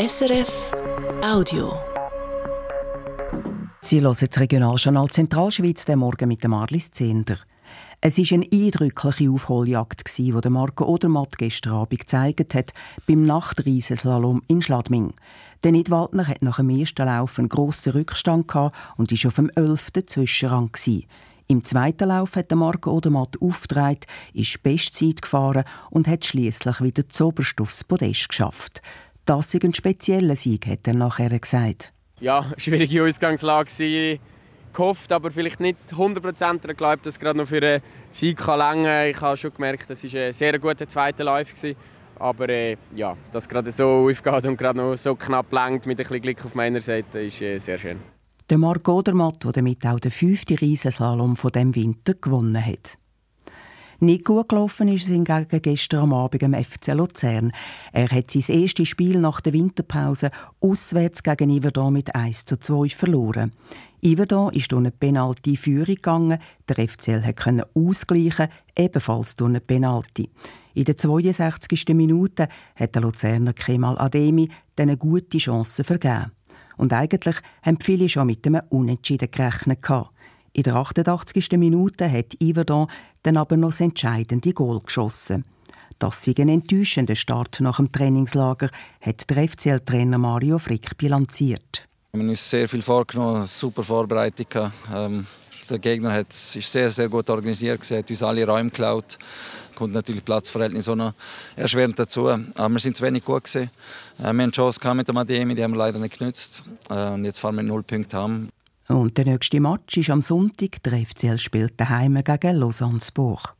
SRF Audio. Sie hören das Regionaljournal Zentralschweiz den Morgen mit dem Marlis Zehnder. Es war eine eindrückliche Aufholjagd, die Marco Odermatt gestern Abend gezeigt hat beim Nachtriesenslalom in Schladming. Der Nidwaldner hat nach dem ersten Lauf einen grossen Rückstand und war auf dem 11. Zwischenrang. Im zweiten Lauf hat Marco Odermatt aufgetragen, ist Bestzeit gefahren und hat schließlich wieder zoberst aufs Podest geschafft. Das ist ein spezieller Sieg, hat er nachher gesagt. Ja, schwierige Ausgangslage gehofft, aber vielleicht nicht 100% geglaubt, dass es gerade noch für einen Sieg kann Ich habe schon gemerkt, es war ein sehr guter zweiter Live. Aber äh, ja, dass es gerade so aufgeht und gerade noch so knapp lenkt mit ein bisschen Glück auf meiner Seite, ist äh, sehr schön. Der Marc Odermatt, der damit auch den fünften Riesenslalom von dem Winter gewonnen hat. Nicht gut gelaufen ist es hingegen gestern am Abend im FC Luzern. Er hat sein erstes Spiel nach der Winterpause auswärts gegen Iverdon mit 1 zu 2 verloren. Iverdon ist durch eine Penalty Führung gegangen. Der FCL konnte ausgleichen, ebenfalls durch eine Penalty. In der 62. Minute hat der Luzerner Kemal Ademi eine gute Chance vergeben. Und eigentlich haben viele schon mit einem Unentschieden gerechnet. In der 88. Minute hat Yverdon dann aber noch das entscheidende Goal geschossen. Das sei ein enttäuschender Start nach dem Trainingslager, hat der FCL-Trainer Mario Frick bilanziert. Wir haben uns sehr viel vorgenommen, super Vorbereitung. Ähm, der Gegner hat, ist sehr, sehr gut organisiert, hat uns alle Räume geklaut. Kommt natürlich Platzverhältnis auch noch erschwerend dazu. Aber wir sind zu wenig gut gewesen. Äh, wir haben Chance mit dem ADM, die haben wir leider nicht genützt. Äh, und jetzt fahren wir null Punkte haben. Und der nächste Match ist am Sonntag. Der FCL spielt daheim gegen Lausanne-Sport.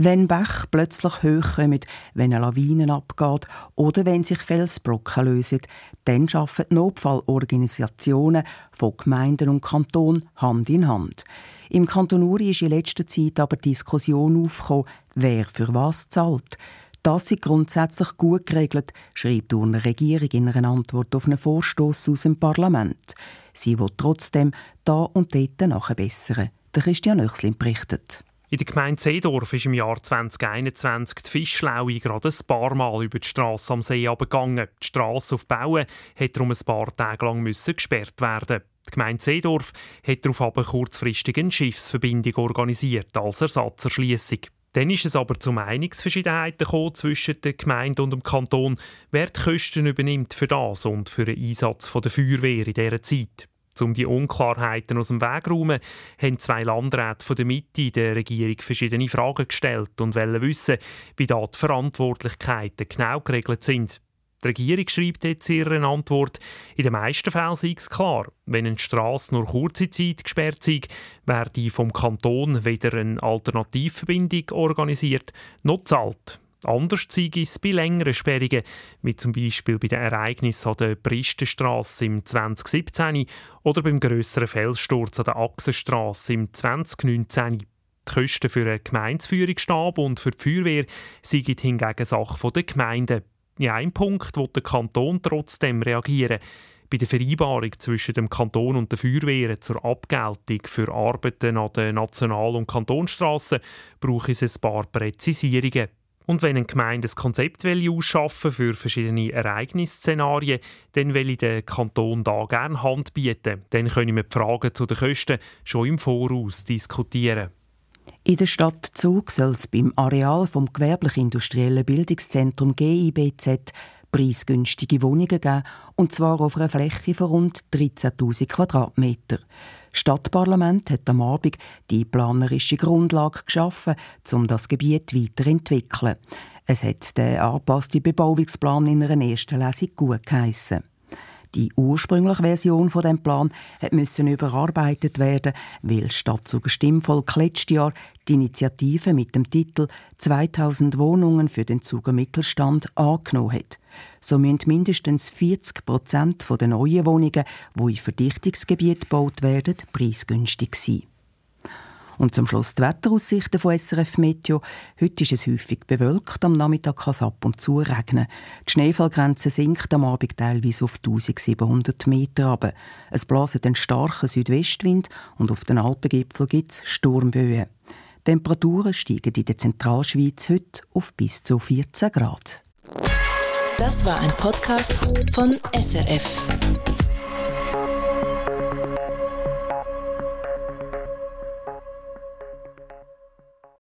Wenn Bach plötzlich hochkommen, wenn eine Lawine abgeht oder wenn sich Felsbrocken lösen, dann arbeiten Notfallorganisationen von Gemeinden und Kanton Hand in Hand. Im Kanton Uri ist in letzter Zeit aber Diskussion aufgekommen, wer für was zahlt. Das ist grundsätzlich gut geregelt, schreibt die Regierung in einer Antwort auf einen Vorstoß aus dem Parlament. Sie will trotzdem da und dort nachbessern. Der Christian Oechslin berichtet. In der Gemeinde Seedorf ist im Jahr 2021 die Fischschlaue gerade ein paar Mal über die Straße am See abgegangen. Die Straße auf Bauen musste darum ein paar Tage lang gesperrt werden. Die Gemeinde Seedorf hat darauf aber kurzfristig eine Schiffsverbindung organisiert als Ersatzerschließung. Dann ist es aber zu Meinungsverschiedenheiten zwischen der Gemeinde und dem Kanton, wer die Kosten übernimmt für das und für den Einsatz der Feuerwehr in dieser Zeit. Um die Unklarheiten aus dem Weg zu räumen, haben zwei Landräte von der Mitte der Regierung verschiedene Fragen gestellt und wollen wissen, wie da die Verantwortlichkeiten genau geregelt sind. Die Regierung schreibt jetzt in ihrer Antwort, in den meisten Fällen sei es klar, wenn eine Straße nur kurze Zeit gesperrt sei, werde vom Kanton weder eine Alternativverbindung organisiert noch zahlt. Anders sei es bei längeren Sperrungen, wie zum Beispiel bei den Ereignissen an der Bristenstrasse im 2017 oder beim grösseren Felssturz an der Achsenstrasse im 2019. Die Kosten für einen Gemeindeführungsstab und für die Feuerwehr seien hingegen Sache der Gemeinden. In einem Punkt will der Kanton trotzdem reagieren. Bei der Vereinbarung zwischen dem Kanton und der Feuerwehr zur Abgeltung für Arbeiten an den National- und Kantonstrassen brauche es ein paar Präzisierungen. Und wenn eine Gemeinde ein Konzept ausschaffen für verschiedene Ereignisszenarien, dann will ich den Kanton da gerne Hand bieten. Dann können wir die Fragen zu den Kosten schon im Voraus diskutieren. In der Stadt Zug soll es beim Areal vom gewerblich-industriellen Bildungszentrum GIBZ preisgünstige Wohnungen geben, und zwar auf einer Fläche von rund 13.000 Quadratmeter. Stadtparlament hat am Abend die planerische Grundlage geschaffen, um das Gebiet weiterzuentwickeln. Es hat den angepassten Bebauungsplan in einer ersten Lesung gut geheissen. Die ursprüngliche Version von dem Plan musste überarbeitet werden, weil das Stadtzuger Stimmvolk letztes Jahr die Initiative mit dem Titel 2000 Wohnungen für den Zuger Mittelstand angenommen hat. So müssen mindestens 40 Prozent der neuen Wohnungen, die in Verdichtungsgebieten gebaut werden, preisgünstig sein. Und zum Schluss die Wetteraussichten von SRF Meteo. Heute ist es häufig bewölkt, am Nachmittag kann es ab und zu regnen. Die Schneefallgrenze sinkt am Abend teilweise auf 1700 Meter runter. Es bläst einen starken Südwestwind und auf den Alpengipfel gibt es Sturmböen. Temperaturen steigen in der Zentralschweiz heute auf bis zu 14 Grad. Das war ein Podcast von SRF.